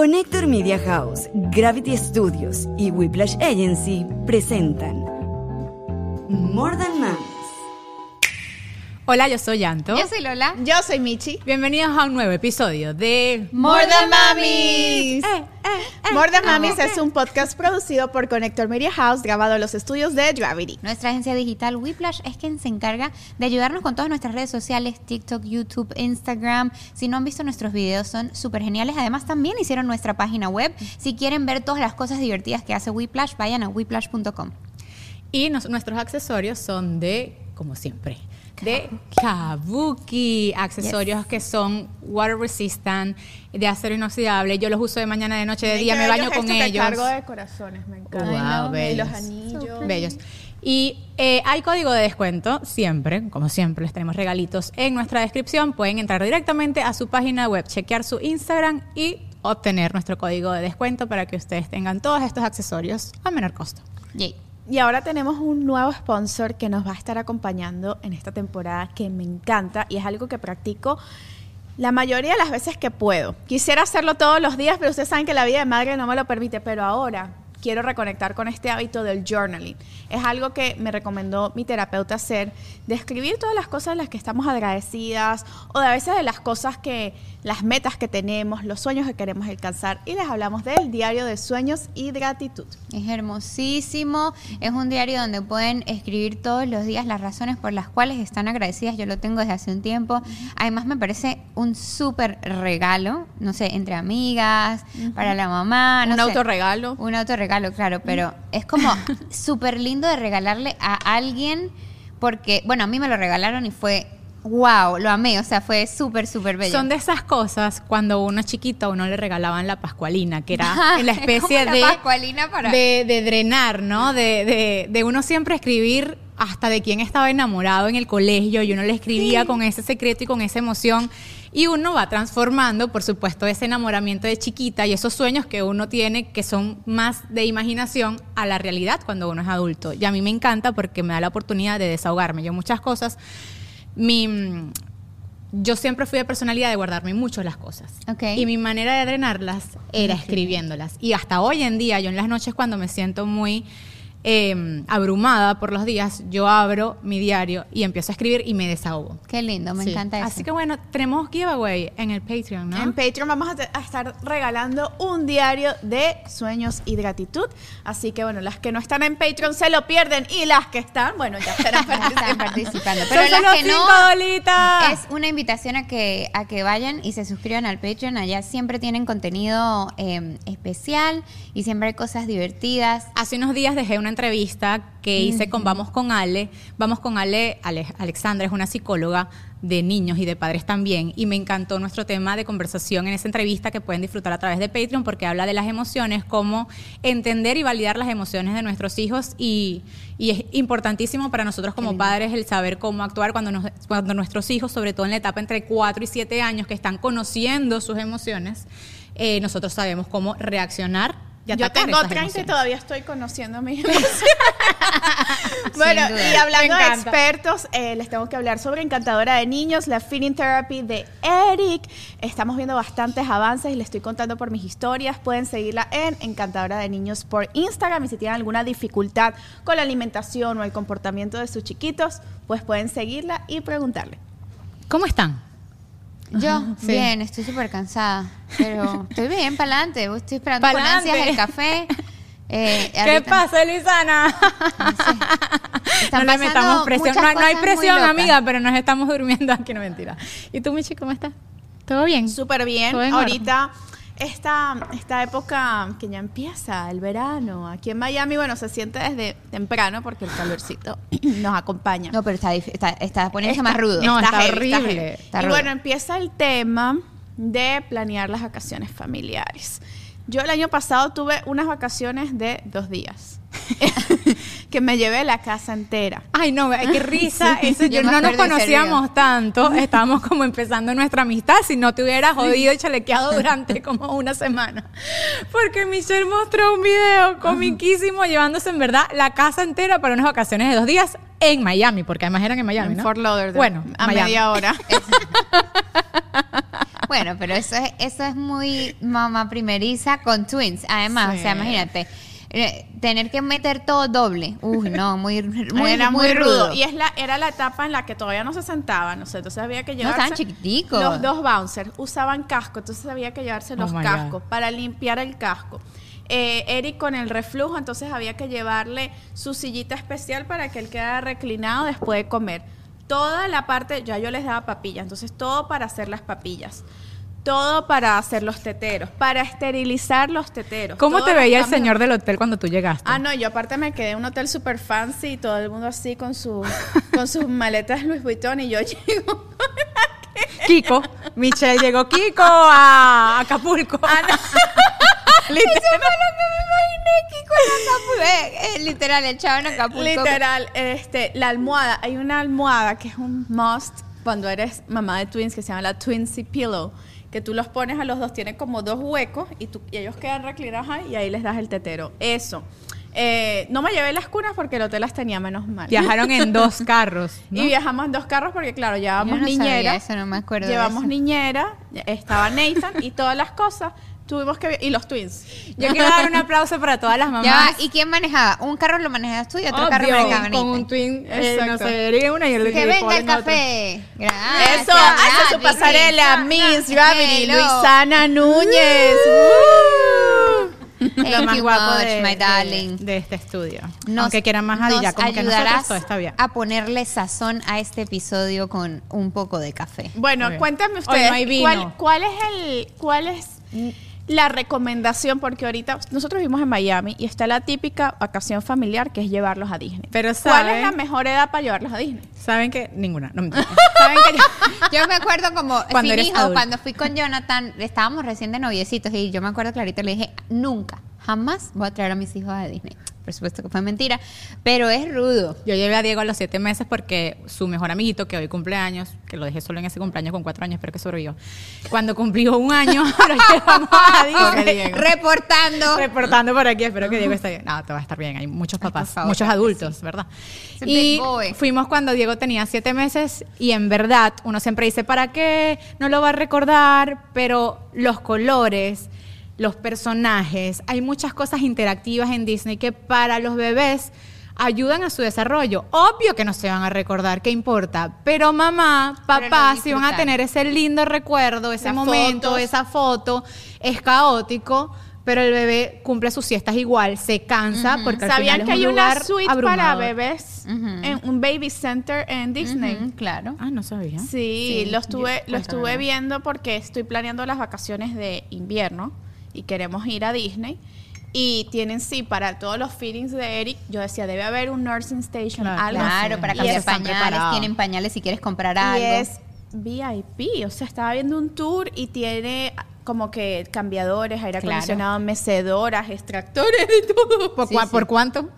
Connector Media House, Gravity Studios y Whiplash Agency presentan More Than. Hola, yo soy Yanto. Yo soy Lola. Yo soy Michi. Bienvenidos a un nuevo episodio de More Than Mamis. Eh, More Than Mamis es un podcast producido por Connector Media House, grabado en los estudios de Gravity. Nuestra agencia digital Whiplash es quien se encarga de ayudarnos con todas nuestras redes sociales, TikTok, YouTube, Instagram. Si no han visto nuestros videos, son súper geniales. Además, también hicieron nuestra página web. Si quieren ver todas las cosas divertidas que hace Whiplash, vayan a whiplash.com. Y nos- nuestros accesorios son de, como siempre, de Kabuki. Accesorios que son water resistant, de acero inoxidable. Yo los uso de mañana, de noche, de día. Me baño con ellos. cargo de corazones, me encanta. Wow, no, y los bellos. anillos. Bellos. Y eh, hay código de descuento, siempre, como siempre, les tenemos regalitos en nuestra descripción. Pueden entrar directamente a su página web, chequear su Instagram y obtener nuestro código de descuento para que ustedes tengan todos estos accesorios a menor costo. Yay. Y ahora tenemos un nuevo sponsor que nos va a estar acompañando en esta temporada que me encanta y es algo que practico la mayoría de las veces que puedo. Quisiera hacerlo todos los días, pero ustedes saben que la vida de madre no me lo permite, pero ahora quiero reconectar con este hábito del journaling. Es algo que me recomendó mi terapeuta hacer, de escribir todas las cosas en las que estamos agradecidas o de a veces de las cosas que, las metas que tenemos, los sueños que queremos alcanzar. Y les hablamos del diario de sueños y gratitud. Es hermosísimo. Es un diario donde pueden escribir todos los días las razones por las cuales están agradecidas. Yo lo tengo desde hace un tiempo. Además, me parece un súper regalo, no sé, entre amigas, para la mamá. no Un sé. autorregalo. Un autorregalo, claro, pero es como súper lindo de regalarle a alguien porque, bueno, a mí me lo regalaron y fue, wow, lo amé, o sea, fue súper, súper bello. Son de esas cosas cuando uno es chiquito a uno le regalaban la pascualina, que era la es especie la de, pascualina para- de, de drenar, ¿no? De, de, de uno siempre escribir hasta de quién estaba enamorado en el colegio y uno le escribía con ese secreto y con esa emoción y uno va transformando, por supuesto, ese enamoramiento de chiquita y esos sueños que uno tiene que son más de imaginación a la realidad cuando uno es adulto. Y a mí me encanta porque me da la oportunidad de desahogarme. Yo muchas cosas, mi, yo siempre fui de personalidad de guardarme mucho las cosas. Y mi manera de drenarlas era escribiéndolas. Y hasta hoy en día, yo en las noches cuando me siento muy eh, abrumada por los días, yo abro mi diario y empiezo a escribir y me desahogo. Qué lindo, me Sí. encanta eso. Así que bueno, tenemos giveaway en el Patreon, ¿no? En Patreon vamos a, estar regalando un diario de sueños y gratitud. Así que bueno, las que no están en Patreon se lo pierden y las que están, bueno, ya estarán participando. participando. Son Pero las que no, dolitas. es una invitación a que, a que vayan y se suscriban al Patreon. Allá siempre tienen contenido eh, especial y siempre hay cosas divertidas. Hace unos días dejé una entrevista que hice con Vamos con Ale. Vamos con Ale, Ale- Alexandra es una psicóloga de niños y de padres también y me encantó nuestro tema de conversación en esa entrevista que pueden disfrutar a través de Patreon porque habla de las emociones, cómo entender y validar las emociones de nuestros hijos y, y es importantísimo para nosotros como padres el saber cómo actuar cuando, nos- cuando nuestros hijos, sobre todo en la etapa entre 4 y 7 años que están conociendo sus emociones, eh, nosotros sabemos cómo reaccionar. Yo atacar tengo esas 30 y todavía estoy conociendo mis emociones. bueno, y hablando de expertos, eh, les tengo que hablar sobre Encantadora de Niños, la Feeding Therapy de Eric. Estamos viendo bastantes avances y les estoy contando por mis historias. Pueden seguirla en Encantadora de Niños por Instagram y si tienen alguna dificultad con la alimentación o el comportamiento de sus chiquitos, pues pueden seguirla y preguntarle. ¿Cómo están? Yo, sí. bien, estoy súper cansada, pero estoy bien, para adelante. Estoy esperando con ansias el café. Eh, ¿Qué pasa, Luisana? Están no le metamos presión. No, no hay presión, amiga, pero nos estamos durmiendo aquí, no mentira. ¿Y tú, Michi, cómo estás? ¿Todo bien? Súper bien. Todo Ahorita, esta, esta época que ya empieza, el verano, aquí en Miami, bueno, se siente desde temprano porque el calorcito nos acompaña. No, pero está, está, está poniéndose Está- más rudo. No, está heavy, horrible. heavy. Y rudo. bueno, empieza el tema de planear las vacaciones familiares. Yo el año pasado tuve unas vacaciones de dos días. que me llevé la casa entera. Ay, no, qué risa. Eso, Yo no nos conocíamos tanto. Estábamos como empezando nuestra amistad. Si no te hubieras jodido y chalequeado durante como una semana. Porque Michelle mostró un video comiquísimo llevándose en verdad la casa entera para unas vacaciones de dos días en Miami, porque además eran en Miami, en ¿no? Fort Lauderdale. Bueno, a Miami. media hora. Bueno, pero eso es, eso es muy mamá primeriza con twins. Además, o sea, imagínate. Eh, tener que meter todo doble. Uy, no, muy, muy, era muy rudo. Y es la, era la etapa en la que todavía no se sentaban, no sé, entonces había que No, llevarse... estaban chiquiticos. Los dos bouncers usaban casco, entonces había que llevarse Oh los my cascos God. para limpiar el casco. Eh, Eric con el reflujo, entonces había que llevarle su sillita especial para que él quedara reclinado después de comer. Toda la parte, ya yo les daba papillas, entonces todo para hacer las papillas. Todo para hacer los teteros, para esterilizar los teteros. ¿Cómo todos te veía el señor del hotel cuando tú llegaste? Ah, no, yo aparte me quedé en un hotel super fancy y todo el mundo así con, su, con sus maletas Louis Vuitton y yo llego. Kiko. Michelle llegó Kiko a Acapulco. Ah, Literal. Eh, eh, literal, el chavo en Acapulco. Literal, este, la almohada, hay una almohada que es un must cuando eres mamá de twins que se llama la Twinsy Pillow, que tú los pones a los dos, tiene como dos huecos y, tú, y ellos quedan reclinados ahí y ahí les das el tetero. Eso. Eh, no me llevé las cunas porque el hotel las tenía menos mal. Viajaron en dos carros. ¿no? Y viajamos en dos carros porque, claro, Yo llevábamos no sabía niñera. eso, no me acuerdo de Llevamos eso. niñera, estaba Nathan y todas las cosas. Tuvimos que. Y los twins. Yo quiero dar un aplauso para todas las mamás. Ya, ¿y quién manejaba? Un carro lo manejabas tú y otro carro Obvio, manejaba con un twin, eh, no sé, una y el Que venga el café. Gracias. Eso, hace su pasarela. Miss Gravity. Luisana Núñez. Uh. Lo más guapo much, de, my darling. de este estudio. Nos- Aunque quieran más Adilla, como que nosotros todo está bien. a ponerle sazón a este episodio con un poco de café. Bueno, cuéntame ustedes, no. ¿cuál, cuál es el, cuál es la recomendación? Porque ahorita nosotros vivimos en Miami y está la típica vacación familiar que es llevarlos a Disney. Pero ¿Cuál saben- es la mejor edad para llevarlos a Disney? ¿Saben que Ninguna. No, mentira. ¿Saben que yo- Yo me acuerdo como Cuando sin adulto. cuando fui con Jonathan, estábamos recién de noviecitos y yo me acuerdo clarito, le dije, nunca, jamás voy a traer a mis hijos a Disney. Por supuesto que fue mentira, pero es rudo. Yo llevé a Diego a los siete meses porque su mejor amiguito, que hoy cumpleaños, que lo dejé solo en ese cumpleaños con cuatro años, espero que sobrevivió. Cuando cumplió un año, lo llevamos a. Diego. Reportando. Reportando por aquí, espero que Diego esté bien. No, te va a estar bien. Hay muchos Ay, papás, por favor, muchos adultos, ¿verdad? Es Y fuimos cuando Diego tenía siete meses y en verdad uno siempre dice, ¿para qué? No lo va a recordar, pero los colores, los personajes, hay muchas cosas interactivas en Disney que para los bebés ayudan a su desarrollo. Obvio que no se van a recordar, ¿qué importa? Pero mamá, papá, si van a tener ese lindo recuerdo, ese Las momento, fotos. esa foto, es caótico, pero el bebé cumple sus siestas igual, se cansa porque al ¿Sabían final que es un hay una suite para bebés? En un baby center en Disney. Claro. Ah, no sabía. Sí, Sí, lo estuve, yo- lo estuve viendo porque estoy planeando las vacaciones de invierno y queremos ir a Disney. Y tienen, sí, para todos los feelings de Eric, yo decía, debe haber un nursing station, Claro, algo Claro, para cambiar pañales, tienen pañales si quieres comprar Y algo. es VIP, o sea, estaba viendo un tour y tiene como que cambiadores, aire Claro. acondicionado, mecedoras, extractores y todo. ¿Por, Sí, cua- sí. ¿por cuánto?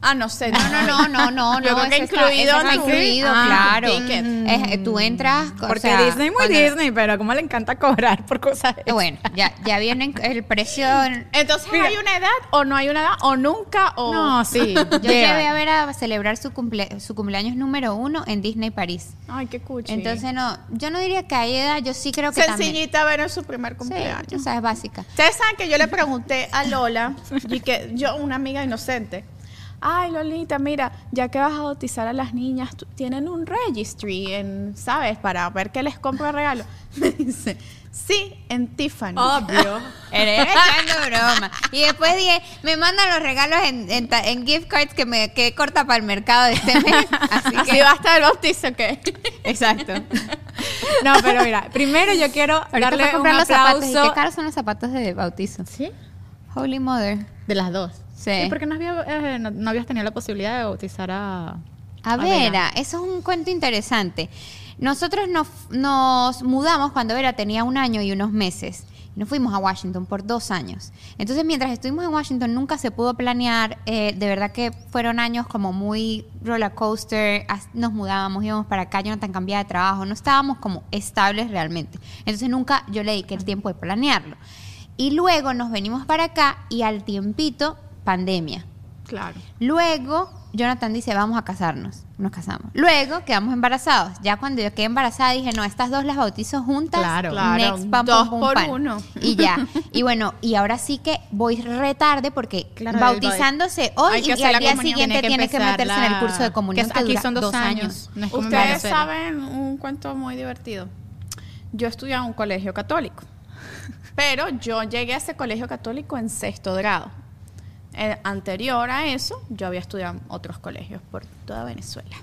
Ah, no sé. No, no, no, no, no, Yo no. creo que está- incluido está en tu- incluido, Ah, claro. Es- eh, tú entras, o Porque sea, Disney muy cuando- Disney, pero como le encanta cobrar por cosas. Bueno, ya, ya viene el precio. Entonces, Mira. ¿hay una edad o no hay una edad? ¿O nunca? O... No, sí. Yo llevé a ver a celebrar su, cumple, su cumpleaños número uno en Disney París. Ay, qué cuchi. Entonces, no, yo no diría que hay edad, yo sí creo que también. Sencillita ver en su primer Sí, cumpleaños. tú sabes, básica. Ustedes saben que yo le pregunté a Lola, y que yo, una amiga inocente, ay Lolita, mira, ya que vas a bautizar a las niñas, tienen un registry, en, ¿sabes? Para ver qué les compro de regalo. Me dice, sí, en Tiffany. Obvio. Eres echando broma. Y después dije, me mandan los regalos en, en, ta- en gift cards que me que corta para el mercado de este mes. Así que. va a estar el bautizo, ¿qué? Exacto. No, pero mira, primero yo quiero Ahorita darle a un comprar los zapatos. ¿Y aplauso. qué caros son los zapatos de bautizo? ¿Sí? Holy Mother. De las dos. Sí. ¿Y por qué no, había- eh, no, no habías tenido la posibilidad de bautizar a... A Vera, eso es un cuento interesante. Nosotros nos, nos mudamos cuando Vera tenía un año y unos meses. Nos fuimos a Washington por dos años. Entonces, mientras estuvimos en Washington, nunca se pudo planear. eh, de verdad que fueron años como muy roller coaster. as- Nos mudábamos, íbamos para acá, Jonathan cambiaba de trabajo. No estábamos como estables realmente. Entonces, nunca yo le dediqué el tiempo de planearlo. Y luego nos venimos para acá y al tiempito, pandemia. Claro. Luego Jonathan dice, vamos a casarnos. Nos casamos. Luego quedamos embarazados. Ya cuando yo quedé embarazada dije, no, estas dos las bautizo juntas. Claro. Claro, Next, pam, dos pum, por pan. uno. Y ya. Y bueno, y ahora sí que voy retarde porque Claro, bautizándose hoy y, al día siguiente Tiene tiene que meterse en el curso de comunión. que aquí dura son dos años. No Ustedes saben un cuento muy divertido. Yo estudiaba en un colegio católico, pero yo llegué a ese colegio católico en sexto grado. Eh, anterior a eso, yo había estudiado en otros colegios por toda Venezuela.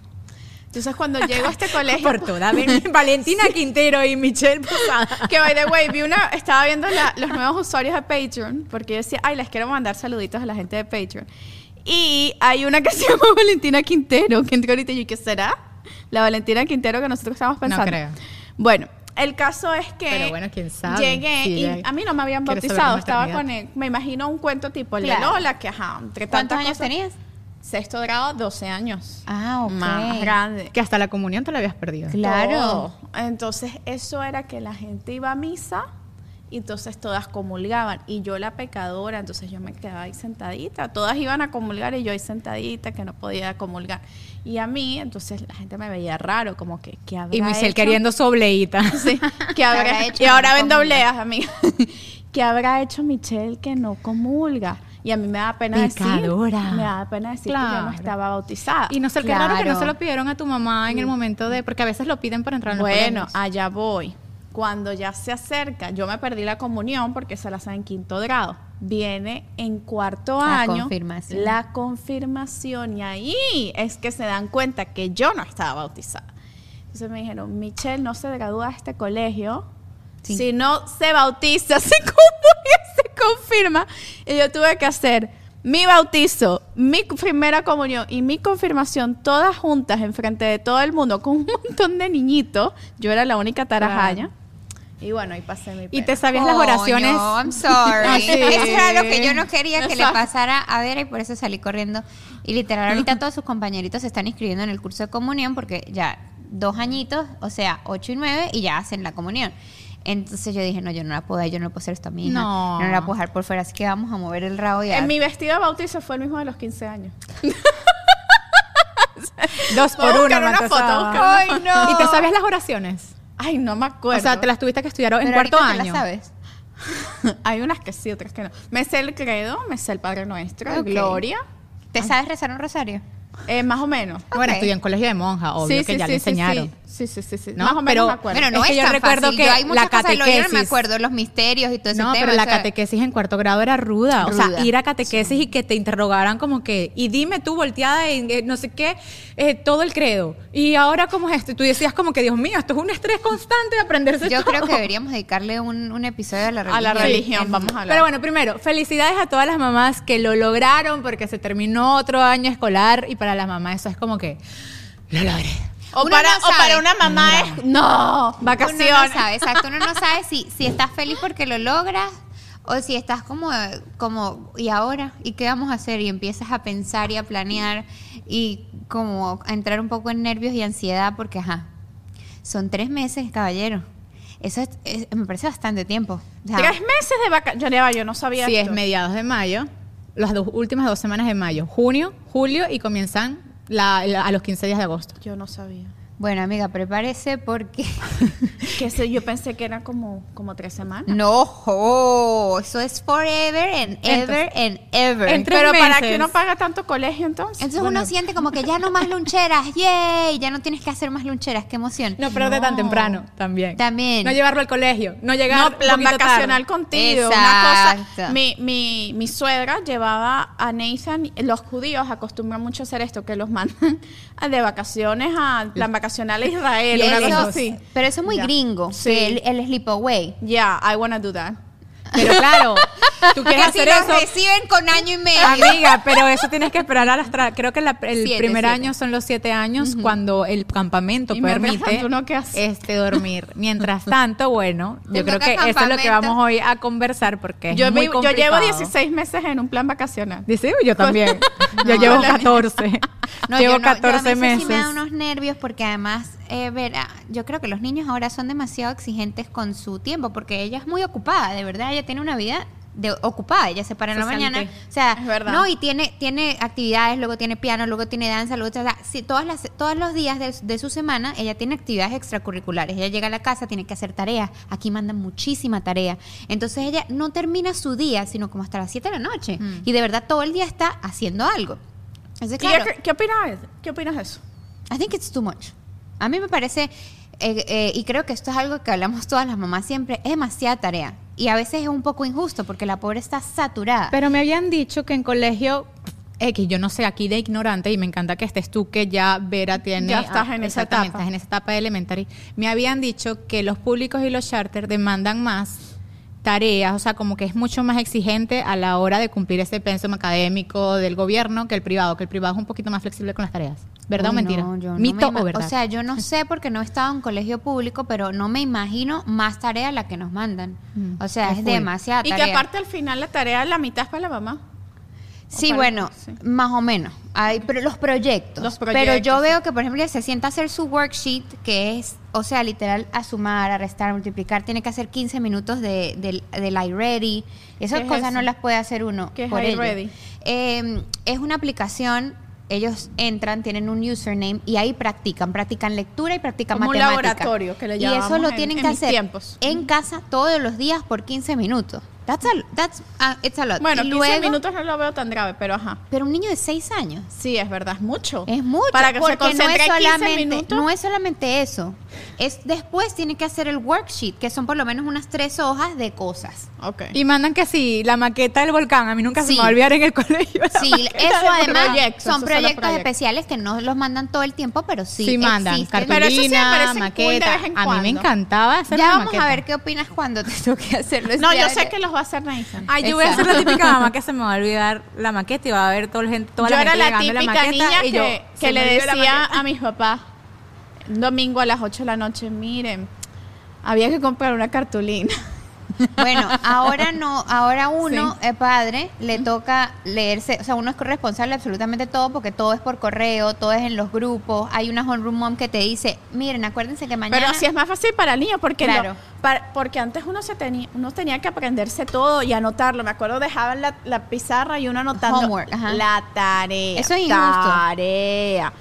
Entonces, cuando llego a este colegio, Por toda Ven- Valentina Quintero y Michelle Posada. que by the way, vi una, estaba viendo la- los nuevos usuarios de Patreon, porque yo decía, ay, les quiero mandar saluditos a la gente de Patreon. Y hay una que se llama Valentina Quintero, que ahorita y yo, ¿qué será? La Valentina Quintero que nosotros estamos pensando. creo. Bueno, el caso es que Pero bueno, quién sabe. llegué Sí, y a mí no me habían bautizado, estaba con, el- me imagino un cuento tipo Claro. Lola, que ajá, entre ¿Cuántos años cosas- tenías? Sexto grado, 12 años. Ah, ok. Más grande. Que hasta la comunión te la habías perdido. Claro. Todo. Entonces, eso era que la gente iba a misa y entonces todas comulgaban. Y yo, la pecadora, entonces yo me quedaba ahí sentadita. Todas iban a comulgar y yo ahí sentadita, que no podía comulgar. Y a mí, entonces la gente me veía raro, como que, ¿qué habrá Y Michelle hecho? queriendo su obleita. Sí, ¿qué habrá habrá hecho? Y ahora que no vendo comulga? obleas, amiga. ¿Qué habrá hecho Michelle que no comulga? Y a mí me da pena Pecadora. decir, me da pena decir que yo no estaba bautizada. Y no sé, qué raro que no se lo pidieron a tu mamá en el momento de... Porque a veces lo piden para entrar en los Bueno, allá voy. Cuando ya se acerca, yo me perdí la comunión porque se la hacen en quinto grado. Viene en cuarto La año confirmación. la confirmación y ahí es que se dan cuenta que yo no estaba bautizada. Entonces me dijeron, Michelle no se gradúa de este colegio Sí. si no se bautiza, se se confirma. Y yo tuve que hacer mi bautizo, mi primera comunión y mi confirmación todas juntas enfrente de todo el mundo con un montón de niñitos. Yo era la única tarajaña. Y bueno, ahí pasé mi Y pena. te sabías las oraciones... I'm sorry. Ah, sí. Eso era lo que yo no quería que le pasara a Vera y por eso salí corriendo. Y literal, ahorita todos sus compañeritos se están inscribiendo en el curso de comunión porque ya dos añitos, o sea, ocho y nueve, y ya hacen la comunión. Entonces yo dije, no, yo no la puedo, yo no le puedo hacer esto a mi hija. No. No la puedo dejar por fuera, así que vamos a mover el rabo y a... En mi vestido de bautizo fue el mismo de los 15 años. Dos por uno, buscar una foto, ¡Ay, no! ¿Y te sabías las oraciones? Ay, no me acuerdo. O sea, te las tuviste que estudiar en Pero cuarto te año. la sabes. Hay unas que sí, otras que no. Me sé el credo, me sé el Padre Nuestro. Gloria. ¿Te sabes rezar un rosario? Eh, más o menos. Bueno, estudié en colegio de monja, obvio que ya le enseñaron. Sí, sí, sí, sí. ¿No? Más o menos Pero- me acuerdo. No Es es, que yo tan recuerdo fácil. que Yo hay muchas la cosas de lo- yo no me catequesis- acuerdo, los misterios y todo ese No, tema. pero la o sea, catequesis en cuarto grado era ruda. O sea, ir a catequesis y que te interrogaran como que, y dime tú volteada en eh, no sé qué, eh, todo el credo. Y ahora, ¿cómo es esto? Tú decías como que, Dios mío, esto es un estrés constante de aprenderse Yo todo. creo que deberíamos dedicarle un, un episodio a la religión. A la religión, En- vamos a hablar. Pero bueno, primero, felicidades a todas las mamás que lo lograron porque se terminó otro año escolar y para las mamás eso es como que, lo logré. O, uno para, no o para sabe. una mamá es. No, vacaciones. Uno no sabe, exacto. Uno no sabe si, si estás feliz porque lo logras o si estás como, como, ¿y ahora? ¿Y qué vamos a hacer? Y empiezas a pensar y a planear y como a entrar un poco en nervios y ansiedad porque, ajá, son tres meses, caballero. Eso es- es- me parece bastante tiempo. O sea, Tres meses de vacaciones. Yo, no sabía Sí, es esto. mediados de mayo, las dos últimas dos semanas de mayo, junio, julio y comienzan la- la- a los 15 días de agosto. Yo no sabía. Bueno, amiga, prepárese porque... Que eso, yo pensé que era como, como tres semanas. No, eso es forever and ever and ever. En tres Pero para meses. que uno paga tanto colegio entonces. Entonces Bueno. uno siente como que ya no más luncheras, yay, ya no tienes que hacer más luncheras, qué emoción. No tan No. temprano también. También. No llevarlo al colegio, no llegar No, plan vacacional tarde. contigo. Una cosa. Exacto. Mi, mi, mi suegra llevaba a Nathan. Los judíos acostumbran mucho a hacer esto, que los mandan de vacaciones a plan vacacional a Israel. Y una eso- cosa así. Pero eso es muy Ya. Gringo, Sí. que el, el sleepaway. Yeah, I wanna do that. Pero claro, tú quieres Que si hacer los eso. reciben con año y medio. Amiga, pero eso tienes que esperar a las tra- creo que la- el Siete, primer siete. año son los siete años cuando el campamento Y permite tanto, ¿uno qué hace? este dormir. Mientras tanto, bueno, yo Uno creo que eso es lo que vamos hoy a conversar porque es Yo, muy vi- yo llevo complicado. 16 meses en un plan vacacional. Dice, "Uy, yo también. yo No, llevo la- 14. No, llevo yo no, yo a 14 mí eso meses. Sí me da unos nervios porque además, eh, Vera, yo creo que los niños ahora son demasiado exigentes con su tiempo porque ella es muy ocupada, de verdad, ella tiene una vida de ocupada, ella se para en la mañana, o sea, no, y tiene tiene actividades, luego tiene piano, luego tiene danza, luego sí, todas las todos los días de, de su semana ella tiene actividades extracurriculares. Ella llega a la casa, tiene que hacer tareas, aquí mandan muchísima tarea. Entonces ella no termina su día, sino como hasta las 7 de la noche Mm. y de verdad todo el día está haciendo algo. Entonces, ¿Y claro, ¿Qué, qué opinas? ¿Qué opinas de eso? I think it's too much. A mí me parece, eh, eh, y creo que esto es algo que hablamos todas las mamás siempre, es demasiada tarea. Y a veces es un poco injusto porque la pobre está saturada. Pero me habían dicho que en colegio X, yo no sé, aquí de ignorante, y me encanta que estés tú, que ya Vera tiene. Ya estás en esa etapa. Estás en esa etapa de elementary. Me habían dicho que los públicos y los charter demandan más tareas, o sea, como que es mucho más exigente a la hora de cumplir ese pensum académico del gobierno que el privado, que el privado es un poquito más flexible con las tareas. ¿Verdad Uy, o mentira? no, yo no ¿Mito me o verdad? O sea, yo no sé porque no he estado en colegio público, pero no me imagino más tarea la que nos mandan. Mm, O sea, es es, demasiada Y que aparte al final la tarea, la mitad es para la mamá. Sí, para- bueno, sí. más o menos. Hay pero los proyectos. Los Pero proyectos, yo sí. veo que, por ejemplo, se sienta a hacer su worksheet, que es, o sea, literal, a sumar, a restar, multiplicar. Tiene que hacer 15 minutos de, del del iReady. Esas ¿Qué es cosas eso? no las puede hacer uno. ¿Qué es por iReady? Eh, es una aplicación. Ellos entran, tienen un username y ahí practican, practican lectura y practican Como un matemática. laboratorio que le Y eso lo en- tienen en que hacer tiempos. en casa todos los días por 15 minutos. That's a, that's, uh, it's a lot. Bueno, Y 15 luego- minutos no lo veo tan grave, pero ajá. pero un niño de 6 años. Sí, es verdad, es mucho. Es mucho. Para que se porque no concentre es 15 solamente, minutos. no es solamente eso. Es después tiene que hacer el worksheet, que son por lo menos unas tres hojas de cosas. Ok. Y mandan que sí, la maqueta del volcán. A mí nunca se Sí. me va a olvidar en el colegio. la Sí, maqueta eso además proyectos, son proyectos proyectos. especiales que no los mandan todo el tiempo, pero sí, Sí, mandan existen. Pero eso sí me cartulina, parece cool de maqueta. vez en a mí me encantaba hacer Ya la vamos maqueta. a ver qué opinas cuando te toque hacerlo. No, yo Este sé que los va a hacer Nathan. Ay, yo voy a ser la Exacto. típica mamá que se me va a olvidar la maqueta y va a ver toda la gente, toda yo la era gente la llegando a típica maqueta niña y yo, que, se que le la decía maqueta. a mis papás, domingo a las 8 de la noche, miren, había que comprar una cartulina. Bueno, ahora no, ahora uno, es padre, le toca leerse, o sea, uno es responsable de absolutamente todo porque todo es por correo, todo es en los grupos, hay una homeroom mom que te dice, miren, acuérdense que mañana... Pero así es más fácil para el niño, porque, Claro. lo- porque antes uno, se tenía, uno tenía que aprenderse todo y anotarlo. Me acuerdo dejaban la, la pizarra y uno anotando Homework, la tarea. Eso es injusto. Tarea.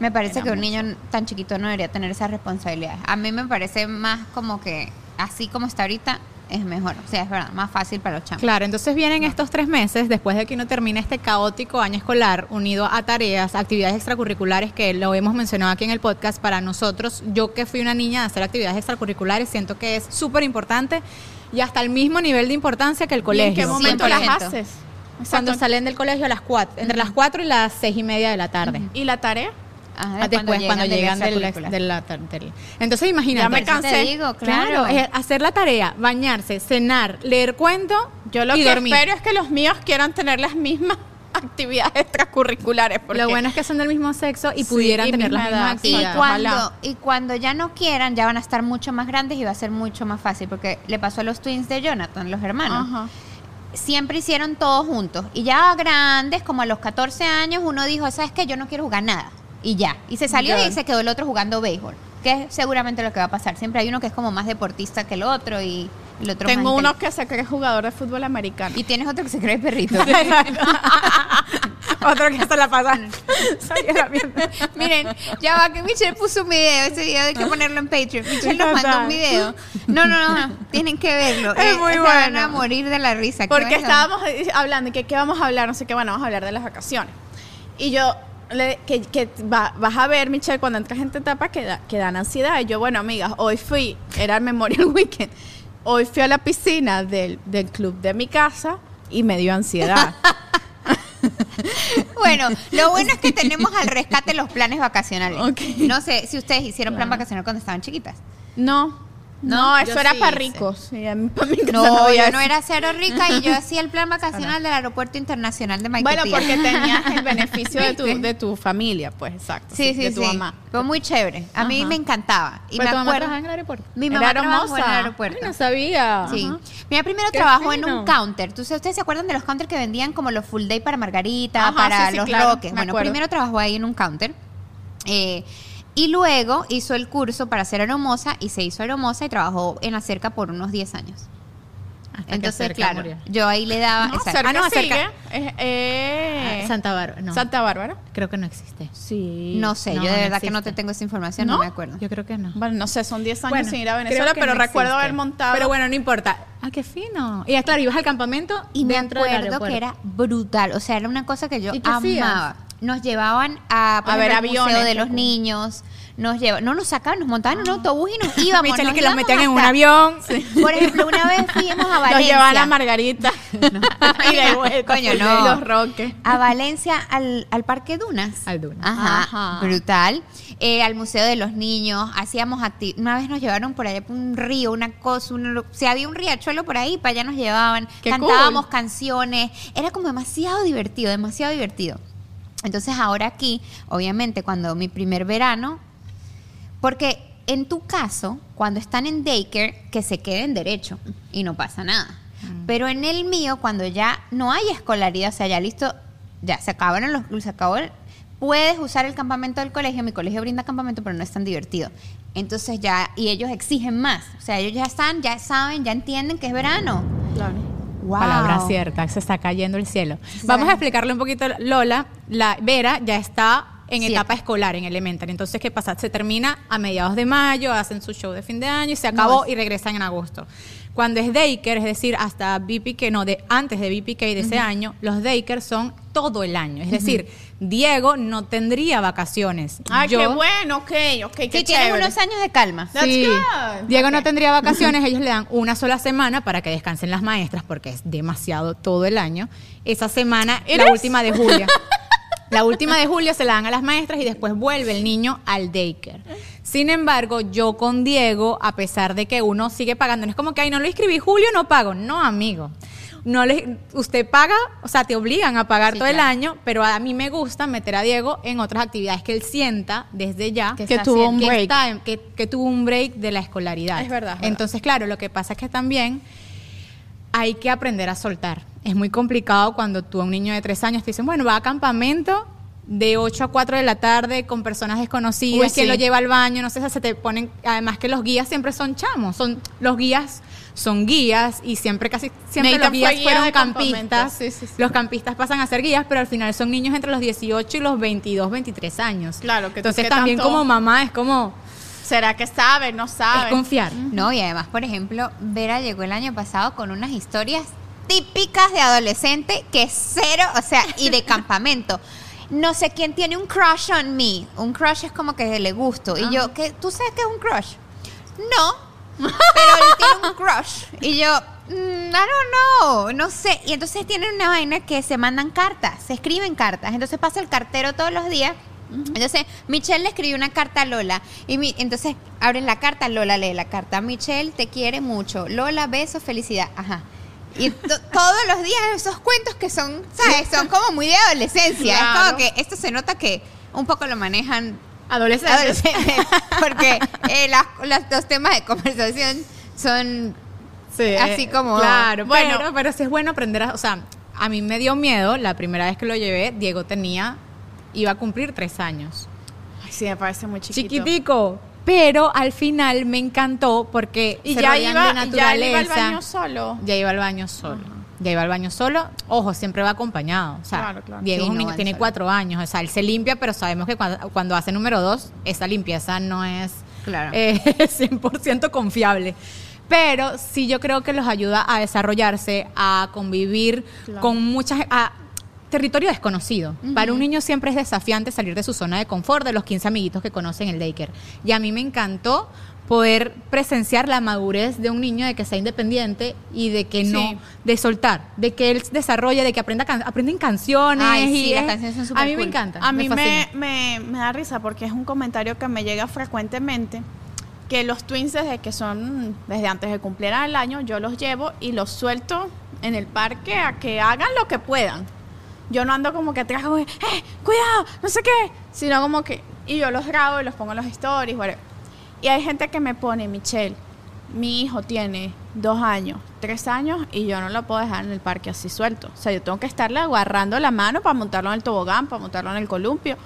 Me parece que un niño tan chiquito no debería tener esas responsabilidades. A mí me parece más como que, así como está ahorita, es mejor. O sea, es verdad, más fácil para los chamos. Claro, entonces vienen estos tres meses después de que uno termine este caótico año escolar unido a tareas, actividades extracurriculares que lo hemos mencionado aquí en el podcast para nosotros. Yo que fui una niña de hacer actividades extracurriculares siento que es súper importante y hasta el mismo nivel de importancia que el ¿Y colegio. en qué momento 100%. las haces? Cuando salen del colegio a las cuatro, entre las 4 y las seis y media de la tarde. ¿Y la tarea? Ajá, Ah, Después, cuando llegan del, extracurricular. del- la tar- del- Entonces, imagínate. Ya me te digo, Claro, claro. es hacer la tarea, bañarse, cenar, leer cuento Yo lo y que dormir. espero es que los míos quieran tener las mismas actividades extracurriculares. Porque Lo bueno es que son del mismo sexo y Sí, pudieran y tener las misma mismas edad. Y actividades. cuando, ojalá. y cuando ya no quieran, ya van a estar mucho más grandes y va a ser mucho más fácil. Porque le pasó a los twins de Jonathan, los hermanos. Ajá. Siempre hicieron todo juntos. Y ya grandes, como a los 14 años, uno dijo, ¿sabes qué? Yo no quiero jugar nada. Y ya. Y se salió y se quedó el otro jugando béisbol. Que es seguramente lo que va a pasar. Siempre hay uno que es como más deportista que el otro y el otro Tengo más uno que se cree jugador de fútbol americano. Y tienes otro que se cree perrito. Otro que se la mierda. Miren, ya va que Michelle puso un video, ese video hay que ponerlo en Patreon. Michelle nos mandó un video. No, no, no, tienen que verlo. Eh, Es muy se van a bueno. morir de la risa. ¿Qué Porque estábamos eh, hablando y que qué vamos a hablar, no sé qué, bueno, vamos a hablar de las vacaciones. Y yo, le- que, que va- vas a ver, Michelle, cuando entras en etapa que, da- que dan ansiedad. Y yo, bueno, amigas, hoy fui, era el Memorial Weekend, hoy fui a la piscina del, del club de mi casa y me dio ansiedad. Bueno, lo bueno es que tenemos al rescate los planes vacacionales. No sé si ustedes hicieron plan vacacional cuando estaban chiquitas. no, no, No, eso era sí para ricos. Y a mí- para mi casa No, yo no era cero rica y yo hacía el plan vacacional del aeropuerto internacional de Maiquetía. Bueno, porque tenías el beneficio de tu, de tu familia, pues, exacto. Sí, sí, de sí. tu mamá. Fue muy chévere. A mí Ajá. me encantaba. Y Pero me tu mamá acuerdo. trabajaba en el aeropuerto. Mi Era mamá en el aeropuerto. Ay, no sabía. Sí. Ajá. Mira, primero Qué trabajó en un counter. ¿Tú- ¿Ustedes se acuerdan de los counters que vendían como los full day para Margarita, Ajá, para sí, los claro, roques? Bueno, primero trabajó ahí en un counter. eh, y luego hizo el curso para ser aeromoza y se hizo aeromoza y trabajó en la cerca por unos 10 años. Hasta que Entonces, claro, murió. yo ahí le daba... No, cerca Ah, no, sigue. cerca. Es- eh, Ah, Santa Bárbara, no. Santa Bárbara. Creo que no existe. Sí. No sé, No, yo de no verdad que no te tengo esa información, no, ¿No? me acuerdo. Yo creo que no. Bueno, no sé, son 10 años Bueno, sin ir a Venezuela, pero no recuerdo existe. haber montado. Pero bueno, no importa. Ah, qué fino. Y claro, ibas al campamento Y me acuerdo que era brutal, o sea, era una cosa que yo ¿Y qué hacías? amaba. Nos llevaban a, A ver ejemplo, aviones, Museo de los. Niños, nos lleva, no nos sacaban, nos montaban en un autobús y nos íbamos. Michelle, nos que los metían en un avión. Por ejemplo, una vez fuimos a Valencia. llevaban a Margarita. y de vuelta. Coño, no. Los Roques. a Valencia al, al Parque Dunas. Al Dunas. Ajá, Ajá. brutal. Eh, al Museo de los Niños. Hacíamos Una vez nos llevaron por allá por un río, una cosa. un- si había un riachuelo por ahí, para allá nos llevaban. Qué Cantábamos cool. canciones. Era como demasiado divertido, demasiado divertido. Entonces ahora aquí, obviamente, cuando mi primer verano, porque en tu caso, cuando están en daycare, que se queden derecho y no pasa nada. Pero en el mío, cuando ya no hay escolaridad, o sea, ya listo, ya se acabaron los, se acabó el- puedes usar el campamento del colegio, mi colegio brinda campamento, pero no es tan divertido. Entonces ya, y ellos exigen más. O sea, ellos ya están, ya saben, ya entienden que es verano. Claro. Wow. Palabra cierta, se está cayendo el cielo. Sí, Vamos a explicarle un poquito, Lola. La Vera ya está en etapa escolar, en elementary. Entonces, ¿qué pasa? Se termina a mediados de mayo, hacen su show de fin de año y se acabó y regresan en agosto. Cuando es daycare, es decir, hasta BPK, no, de, antes de BPK de ese año, los daycare son todo el año. Es decir, Diego no tendría vacaciones. Ay, Yo- qué bueno, ok, ok, qué Sí, tienen unos años de calma. That's Sí. good. Diego no tendría vacaciones, ellos le dan una sola semana para que descansen las maestras porque es demasiado todo el año. Esa semana, ¿It la is? última de julio. La última de julio se la dan a las maestras y después vuelve el niño al daycare. Sin embargo, yo con Diego, a pesar de que uno sigue pagando, no es como que, ay, no lo inscribí julio, no pago. No, amigo. No le, usted paga, o sea, te obligan a pagar Sí, todo el año, pero a mí me gusta meter a Diego en otras actividades que él sienta desde ya Que tuvo un que, break. está que, que tuvo un break de la escolaridad. Es verdad, es verdad. Entonces, claro, lo que pasa es que también hay que aprender a soltar. Es muy complicado cuando tú a un niño de tres años te dicen, bueno, va a campamento de 8 a 4 de la tarde con personas desconocidas, Uy, lo lleva al baño, no sé, se te ponen, además que los guías siempre son chamos, son los guías son guías y siempre casi siempre los guías fue guía fueron campistas. Sí, sí, sí. Los campistas pasan a ser guías, pero al final son niños entre los 18 y los 22, 23 años. Claro, que Entonces también tanto- como mamá es como ¿Será que sabe? No sabe. es confiar. No, y además, por ejemplo, Vera llegó el año pasado con unas historias típicas de adolescente que es cero, o sea, y de campamento. No sé quién tiene un crush on me. Un crush es como que le gusto. Y yo, ¿qué, ¿tú sabes qué es un crush? No. Pero él tiene un crush. Y yo, mm, I don't know, no sé. Y entonces tienen una vaina que se mandan cartas, se escriben cartas. Entonces pasa el cartero todos los días. Entonces, Michelle le escribió una carta a Lola. Y mi- entonces abren la carta, Lola lee la carta. Michelle te quiere mucho. Lola, beso, felicidad. Ajá. Y to- todos los días esos cuentos que son, ¿sabes? Son como muy de adolescencia. Es Claro. como que esto se nota que un poco lo manejan Adolescentes. adolescentes. Porque eh, las- las- los temas de conversación son Sí, Así eh, como- Claro, Bueno. pero, pero sí es bueno aprender a. O sea, a mí me dio miedo la primera vez que lo llevé. Diego tenía. Iba a cumplir tres años. Ay, sí, me parece muy chiquito. Chiquitico. Pero al final me encantó porque. Y se ya iba, de ya al baño solo. Ya iba al baño solo. Ya iba al baño solo. Ojo, siempre va acompañado. O sea, Claro, claro. Diego Sí, no tiene cuatro años. O sea, él se limpia, pero sabemos que cuando, cuando hace número dos, esa limpieza no es Claro. eh, 100% confiable. Pero sí yo creo que los ayuda a desarrollarse, a convivir Claro. con muchas... a territorio desconocido. Para un niño siempre es desafiante salir de su zona de confort, de los 15 amiguitos que conocen el daycare. Y a mí me encantó poder presenciar la madurez de un niño de que sea independiente y de que no, Sí. de soltar, de que él desarrolle, de que aprenda can- aprenden canciones. Ay, sí, y las es- canciones son súper A mí me encanta. A mí me, me da risa porque es un comentario que me llega frecuentemente que los twins desde que son, desde antes de cumplir el año, yo los llevo y los suelto en el parque a que hagan lo que puedan. Yo no ando como que atrás, como, eh, cuidado, no sé qué, sino como que, y yo los grabo y los pongo en los stories, whatever. Y hay gente que me pone, Michelle, mi hijo tiene dos años, tres años y yo no lo puedo dejar en el parque así suelto. O sea, yo tengo que estarle agarrando la mano para montarlo en el tobogán, para montarlo en el columpio.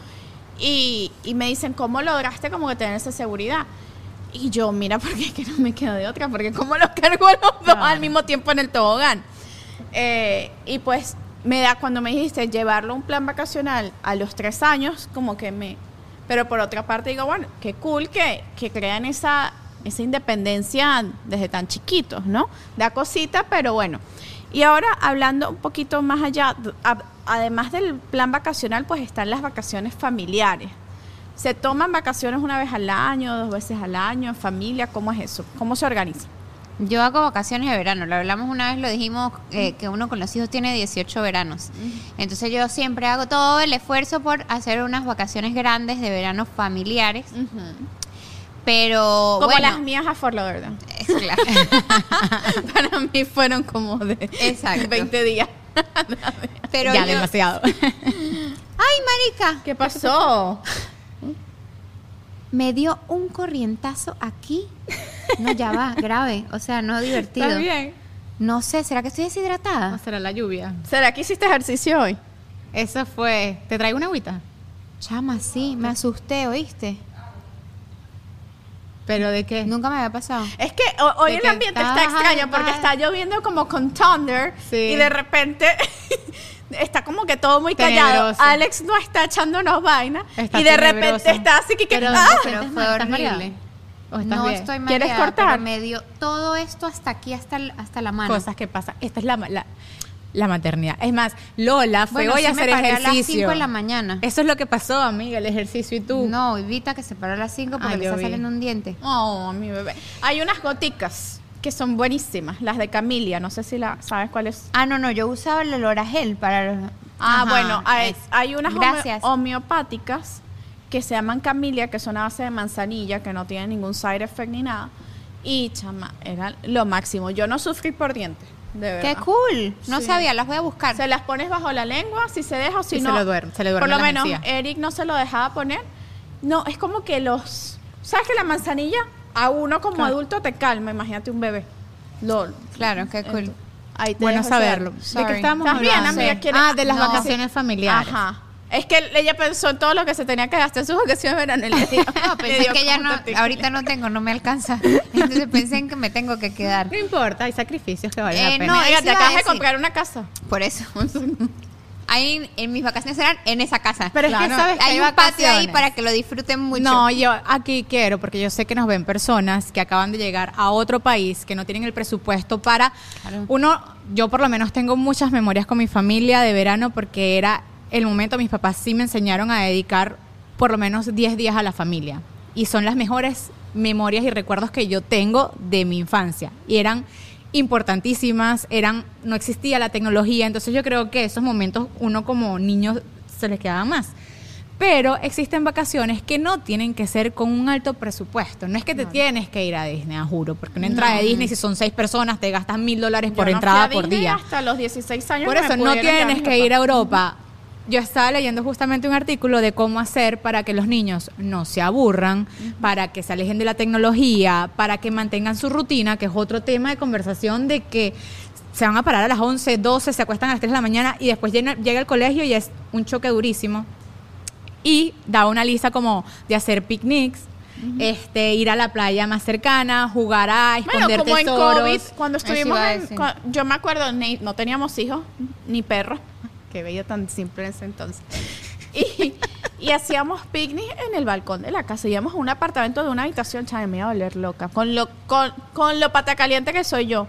Y, y me dicen, ¿cómo lograste como que tener esa seguridad? Y yo, mira, porque es que no me quedo de otra, porque como los cargo a los dos Claro. al mismo tiempo en el tobogán. Eh, y pues me da, cuando me dijiste llevarlo a un plan vacacional a los tres años, como que me... Pero por otra parte digo, bueno, qué cool que, que crean esa, esa independencia desde tan chiquitos, ¿no? Da cosita, pero bueno. Y ahora hablando un poquito más allá, además del plan vacacional, pues están las vacaciones familiares. ¿Se toman vacaciones una vez al año, dos veces al año, en familia? ¿Cómo es eso? ¿Cómo se organiza? Yo hago vacaciones de verano. Lo hablamos una vez, lo dijimos eh, que uno con los hijos tiene 18 veranos. Entonces yo siempre hago todo el esfuerzo por hacer unas vacaciones grandes de verano familiares. Pero Como bueno, las mías a Fort Lauderdale. es claro. Para mí fueron como de Exacto. 20 días. Pero ya yo- demasiado. Ay, marica, ¿Qué pasó? me dio un corrientazo aquí. No, ya va, grave. O sea, no divertido. ¿Está bien? No sé, ¿será que estoy ¿O deshidratada? será la lluvia? ¿Será que hiciste ejercicio hoy? Eso fue. ¿Te traigo una agüita? Chama, sí, me asusté, ¿oíste? ¿Pero de qué? Nunca me había pasado. Es que ho- hoy De el que ambiente está extraño porque está lloviendo como con thunder Sí. y de repente está como que todo muy callado. Tenebroso. Alex no está echándonos vaina Está y de tenebroso. repente está así que, que- Pero, ¡ah! pero ¿estás fue? ¿Estás horrible. ¿O estás No bien? estoy mal. ¿Quieres cortar? me dio todo esto hasta aquí, hasta, hasta la mano. Cosas que pasan. Esta es la, la, la maternidad. Es más, Lola fue Bueno, hoy sí a me hacer paré a las ejercicio. 5 de la mañana. Eso es lo que pasó, amiga, el ejercicio y tú. No, Evita que se paró a las 5 porque Ah, le está vi. saliendo un diente. Oh, mi bebé. Hay unas goticas que son buenísimas, las de Camilia, no sé si la sabes cuál es. Ah, no, no, yo usaba el olor a gel para... Ah, Ajá, bueno, hay, unas homeo- homeopáticas que se llaman Camilia, que son a base de manzanilla, que no tienen ningún side effect ni nada. Y chama, era lo máximo. Yo no sufrí por dientes, de verdad. ¡Qué cool! No Sí. sabía, las voy a buscar. Se las pones bajo la lengua, si se deja o si Y se no. le duerme- se le duerme Por lo menos. Eric no se lo dejaba poner. No, es como que los. ¿Sabes que la manzanilla a uno como Claro. adulto te calma? Imagínate un bebé. Lo, Claro, qué cool. Ento- ahí te Bueno saberlo. ¿De qué estábamos ¿Estás bien, hablando? amiga? ¿Quieres- Ah, de las No. vacaciones familiares. Ajá. Es que ella pensó en todo lo que se tenía que gastar en sus vacaciones de verano. y le dio- No, le pensé dio que ya no, ahorita no tengo, no me alcanza. Entonces pensé en que me tengo que quedar. No importa, hay sacrificios que valen Eh, la pena. no, Oiga, te acabas de comprar una casa. Por eso. Ahí en mis vacaciones serán en esa casa. Pero es que sabes que hay hay un patio ahí para que lo disfruten mucho. No, yo aquí quiero, porque yo sé que nos ven personas que acaban de llegar a otro país, que no tienen el presupuesto para... Claro. Uno, yo por lo menos tengo muchas memorias con mi familia de verano porque era el momento, mis papás sí me enseñaron a dedicar por lo menos 10 días a la familia. Y son las mejores memorias y recuerdos que yo tengo de mi infancia. Y eran importantísimas, eran no existía la tecnología, entonces yo creo que esos momentos uno como niño se les quedaba más. Pero existen vacaciones que no tienen que ser con un alto presupuesto. No es que te tienes que ir a Disney, a juro, porque una entrada de Disney, si son seis personas, te gastas mil dólares por Yo no entrada fui a por Disney día. Hasta los 16 años. Por eso no tienes que ir a. Europa. Yo estaba leyendo justamente un artículo de cómo hacer para que los niños no se aburran, para que se alejen de la tecnología, para que mantengan su rutina, que es otro tema de conversación de que se van a parar a las 11, 12, se acuestan a las 3 de la mañana y después llega, llega el colegio y es un choque durísimo. Y da una lista como de hacer picnics, este, ir a la playa más cercana, jugar a Bueno, esconder en tesoros. COVID, cuando estuvimos en, yo me acuerdo, ni- no teníamos hijos ni perros, qué bello tan simple en ese entonces. Y, hacíamos picnic en el balcón de la casa. Íbamos a un apartamento de una habitación, chaval, me iba a volver loca. Con lo, con, con lo patacaliente que soy yo.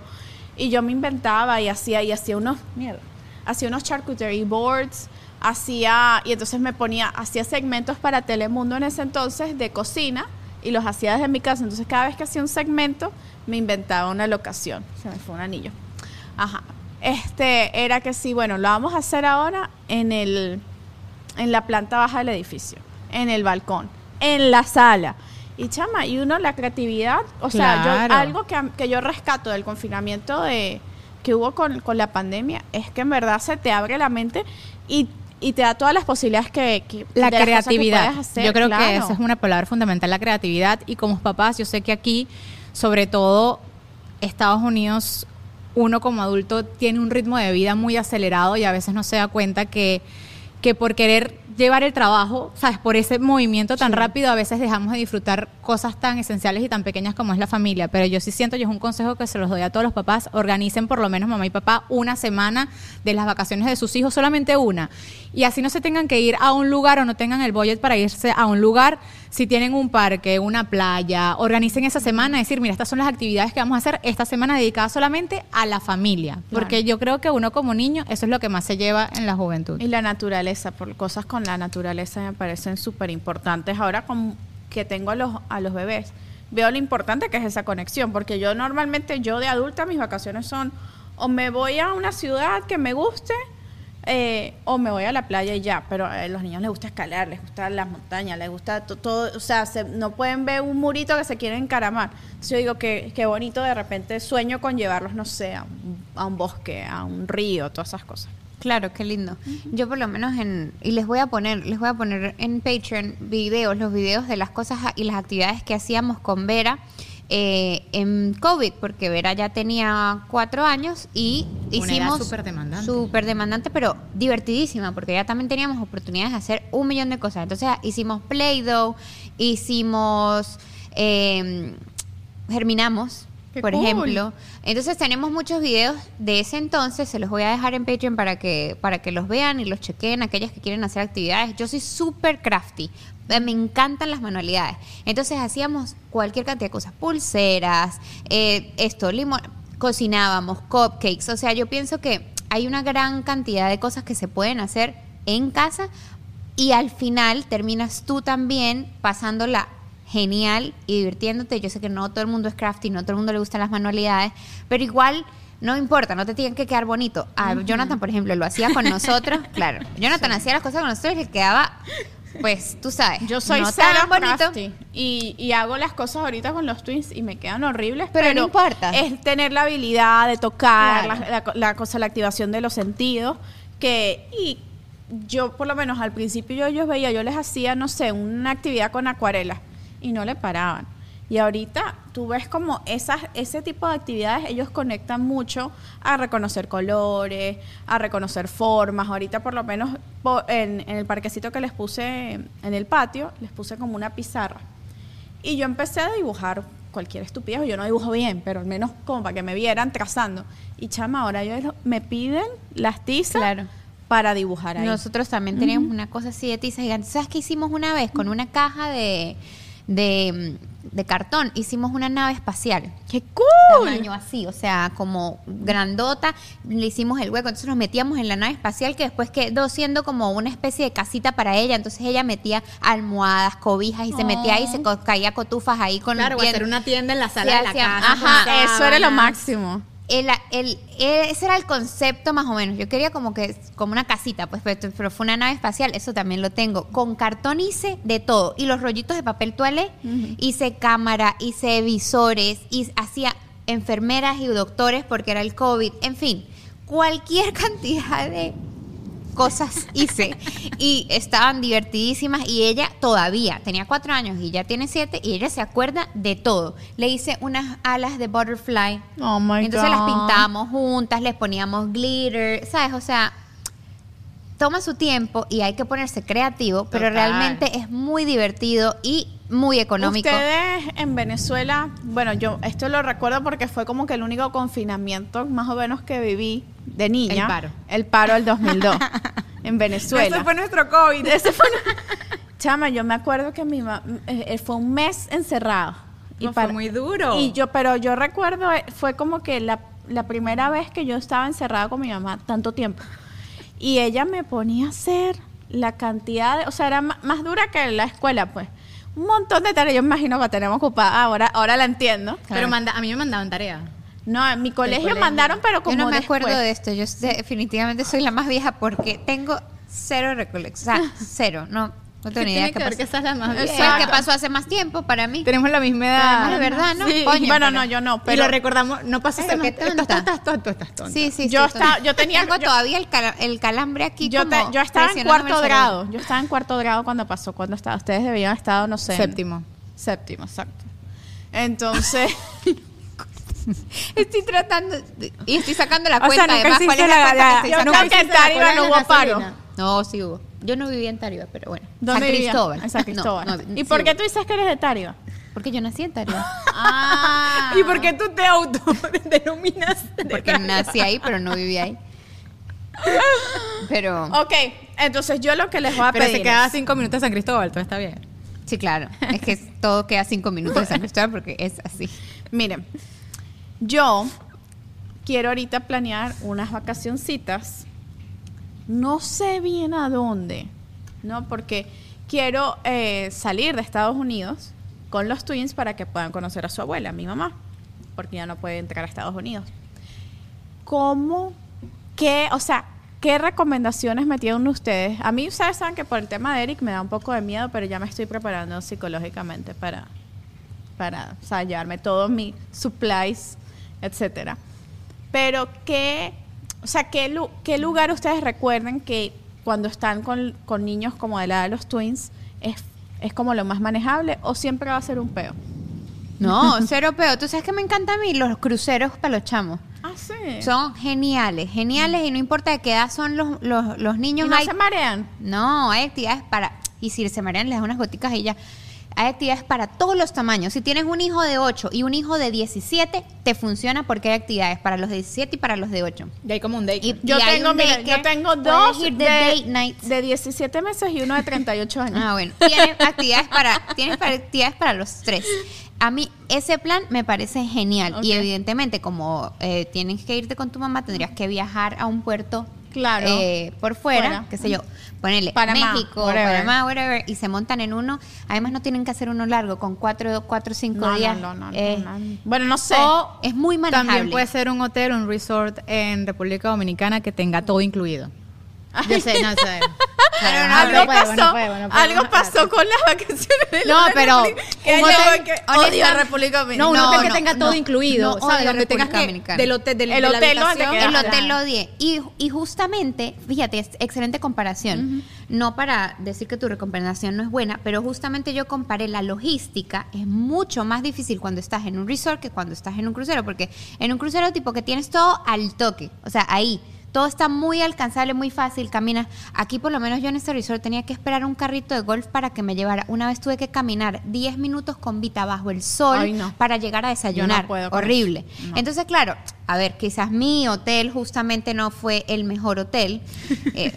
Y yo me inventaba y hacía, y hacía unos, mierda, hacía unos charcuterie boards, hacía, y entonces me ponía, hacía segmentos para Telemundo en ese entonces de cocina y los hacía desde mi casa. Entonces cada vez que hacía un segmento me inventaba una locación. Se me fue un anillo. Ajá. Este era que sí, bueno, lo vamos a hacer ahora en el en la planta baja del edificio, en el balcón, en la sala. Y chama, y uno la creatividad, o sea, yo, algo que, que yo rescato del confinamiento de que hubo con, con la pandemia es que en verdad se te abre la mente y, y te da todas las posibilidades que, que la que creatividad. puedes hacer, yo creo que esa es una palabra fundamental, la creatividad. Y como papás, yo sé que aquí, sobre todo Estados Unidos, uno como adulto tiene un ritmo de vida muy acelerado y a veces no se da cuenta que, que por querer llevar el trabajo, ¿sabes? Por ese movimiento tan rápido, a veces dejamos de disfrutar cosas tan esenciales y tan pequeñas como es la familia. Pero yo sí siento, yo es un consejo que se los doy a todos los papás, organicen por lo menos mamá y papá una semana de las vacaciones de sus hijos, solamente una. Y así no se tengan que ir a un lugar o no tengan el budget para irse a un lugar. Si tienen un parque, una playa, organicen esa semana, decir, mira, estas son las actividades que vamos a hacer esta semana dedicada solamente a la familia. Porque yo creo que uno como niño, eso es lo que más se lleva en la juventud. Y la naturaleza, por cosas con la naturaleza me parecen súper importantes. Ahora con, que tengo a los, a los bebés, veo lo importante que es esa conexión, porque yo normalmente, yo de adulta, mis vacaciones son o me voy a una ciudad que me guste, eh, o me voy a la playa y ya, pero a los niños les gusta escalar, les gusta las montañas, les gusta to- todo, o sea, se- no pueden ver un murito que se quieren encaramar. Entonces yo digo que qué bonito de repente sueño con llevarlos, no sé, a un, a un bosque, a un río, todas esas cosas. Claro, qué lindo. Yo por lo menos en y les voy a poner, les voy a poner en Patreon videos, los videos de las cosas y las actividades que hacíamos con Vera eh, en COVID, porque Vera ya tenía cuatro años y Una hicimos súper demandante. súper demandante, pero divertidísima, porque ya también teníamos oportunidades de hacer un millón de cosas. Entonces hicimos Play-Doh, hicimos eh, germinamos, Qué por cool. ejemplo. Entonces tenemos muchos videos de ese entonces, se los voy a dejar en Patreon para que, para que los vean y los chequen, aquellas que quieren hacer actividades. Yo soy súper crafty, me encantan las manualidades. Entonces hacíamos cualquier cantidad de cosas, pulseras, eh, esto, limón, cocinábamos, cupcakes, o sea, yo pienso que hay una gran cantidad de cosas que se pueden hacer en casa y al final terminas tú también pasándola genial y divirtiéndote. Yo sé que no todo el mundo es crafty, no todo el mundo le gustan las manualidades, pero igual no importa, no te tienen que quedar bonito. A Jonathan, por ejemplo, lo hacía con nosotros, claro. Jonathan hacía las cosas con nosotros y le quedaba, pues, tú sabes, Yo soy no cero tan bonito. crafty y, y hago las cosas ahorita con los twins y me quedan horribles, Pero pero, no importa. es tener la habilidad de tocar, Claro. la, la- la cosa, la activación de los sentidos, que y yo por lo menos al principio yo, yo veía, yo les hacía, no sé, una actividad con acuarelas y no le paraban. Y ahorita tú ves como esas, ese tipo de actividades, ellos conectan mucho a reconocer colores, a reconocer formas. Ahorita por lo menos en, en el parquecito que les puse en el patio, les puse como una pizarra. Y yo empecé a dibujar cualquier estupidez. Yo no dibujo bien, pero al menos como para que me vieran trazando. Y chama, ahora ellos me piden las tizas Claro. para dibujar ahí. Nosotros también teníamos una cosa así de tizas gigantes. ¿Sabes qué hicimos una vez? Con una caja de, de, de cartón, hicimos una nave espacial. ¡Qué cool! tamaño así, o sea, como grandota, le hicimos el hueco, entonces nos metíamos en la nave espacial que después quedó siendo como una especie de casita para ella, entonces ella metía almohadas, cobijas y se metía ahí, se caía cotufas ahí con Claro, hacer una tienda en la Sí, sala de la casa. ajá, Eso era lo máximo. El, ese era el concepto más o menos. Yo quería como que como una casita, pues, pero, pero fue una nave espacial, eso también lo tengo. Con cartón hice de todo. Y los rollitos de papel toalé, hice cámara, hice visores, y hacía enfermeras y doctores porque era el COVID. En fin, cualquier cantidad de cosas hice y estaban divertidísimas y ella todavía tenía cuatro años y ya tiene siete y ella se acuerda de todo. Le hice unas alas de butterfly. Oh my Entonces las God. pintábamos juntas, les poníamos glitter, ¿sabes? O sea, toma su tiempo y hay que ponerse creativo, pero Total. realmente es muy divertido y muy económico. Ustedes en Venezuela, bueno, yo esto lo recuerdo porque fue como que el único confinamiento más o menos que viví de niña. El paro. El paro del 2002 en Venezuela. Ese fue nuestro COVID. Ese fue- Chama, yo me acuerdo que mi ma- eh, eh, fue un mes encerrado. No, fue muy duro. Y yo, pero yo recuerdo, eh, fue como que la, la primera vez que yo estaba encerrada con mi mamá tanto tiempo. Y ella me ponía a hacer la cantidad de, o sea, era más, dura que la escuela, pues. Un montón de tareas, yo me imagino que la tenemos ocupada, ahora, ahora la entiendo. Pero manda, a mí me mandaban tarea. No, en mi colegio, colegio. mandaron, pero como Yo no me después. acuerdo de esto, yo sé- definitivamente soy la más vieja porque tengo cero recolección, o sea, cero, no, no tengo ni idea qué que pasó. que esa es la más vieja. ¿Qué pasó hace más tiempo para mí? Tenemos la misma edad. Además, de verdad, ¿no? Sí, Coño, bueno, pero- no, yo no, y pero lo recordamos, no pasó hace más- tonta. Estás, estás, tonta, estás tonta. Sí, sí, Yo sí, estaba- yo tenía- tengo yo- todavía el, cala- el calambre aquí yo, te- yo estaba en cuarto grado. Yo estaba en cuarto grado cuando pasó, cuando estaba. Ustedes debían haber estado, no sé. en- Séptimo. Séptimo, exacto. Entonces, Estoy tratando de- y estoy sacando la O sea, cuenta además cuál es la la- que yo creo que no hubo paro. No, sí hubo. Yo no vivía en Tariba, pero bueno. ¿Dónde San? Cristóbal. En San Cristóbal. No, no, ¿Y sí, por qué tú dices que eres de Tariba? Porque yo nací en Tariba. Ah. ¿Y por qué tú te autodenominas? de Porque Tariba? nací ahí, pero no viví ahí. Pero, Ok, entonces yo lo que les voy a Pero pedir se queda es- cinco minutos de San Cristóbal, todo está bien. sí, claro. Es que todo queda cinco minutos de San Cristóbal porque es así. Miren, yo quiero ahorita planear unas vacacioncitas. No sé bien a dónde, ¿no? Porque quiero eh, salir de Estados Unidos con los twins para que puedan conocer a su abuela, a mi mamá, porque ya no puede entrar a Estados Unidos. ¿Cómo? ¿Qué? O sea, ¿qué recomendaciones me tienen ustedes? A mí, ustedes saben que por el tema de Eric me da un poco de miedo, pero ya me estoy preparando psicológicamente para, para o sea, llevarme todos mis supplies, etcétera. Pero qué, o sea, qué, lu- qué lugar ustedes recuerden que cuando están con, con niños como de la edad de los twins es, es como lo más manejable o siempre va a ser un peo. No, cero peo. ¿Tú sabes que me encanta a mí? Los cruceros para los chamos. Ah, sí. Son geniales, geniales y no importa de qué edad son los, los, los ¿Y niños. no hay- se marean? No, hay actividades para. Y si se marean, les da unas goticas y ya. Hay actividades para todos los tamaños. Si tienes un hijo de 8 y un hijo de 17, te funciona porque hay actividades para los de 17 y para los de 8. Y hay como un date. Yo tengo, mira, yo tengo dos de, de date nights. de 17 meses y uno de 38 años. Ah, bueno. Tienes actividades para, tienes para- actividades para los tres. A mí ese plan me parece genial. Y evidentemente, como eh, tienes que irte con tu mamá, tendrías que viajar a un puerto Claro. eh, por fuera, Fuera. qué sé yo, ponele Panamá, México, whatever. Panamá, whatever, y se montan en uno. Además, no tienen que hacer uno largo, con cuatro, cuatro o cinco No, no, días. no, no, no, eh, no. Bueno, no sé. O Es muy manejable. También puede ser un hotel, un resort en República Dominicana que tenga todo incluido. Yo sé, no sé. Claro, no, algo no puedo, pasó, no puedo, no puedo. algo pasó con las vacaciones de No, la pero República- que un hotel- que odio a República Dominicana. No, un No, hotel que no, tenga no, todo incluido, no ¿sabes? Donde tengas que del hotel, del, El de la hotel donde. El hotel lo odié. Y, y justamente, fíjate, es excelente comparación. No para decir que tu recomendación no es buena, pero justamente yo comparé la logística. Es mucho más difícil cuando estás en un resort que cuando estás en un crucero, porque en un crucero tipo que tienes todo al toque, o sea, ahí. Todo está muy alcanzable, muy fácil, caminas. Aquí por lo menos yo en este resort tenía que esperar un carrito de golf para que me llevara. Una vez tuve que caminar 10 minutos con Vita bajo el sol Ay, no. para llegar a desayunar. puedo con Horrible. No. Entonces, claro, a ver, quizás mi hotel justamente no fue el mejor hotel. eh,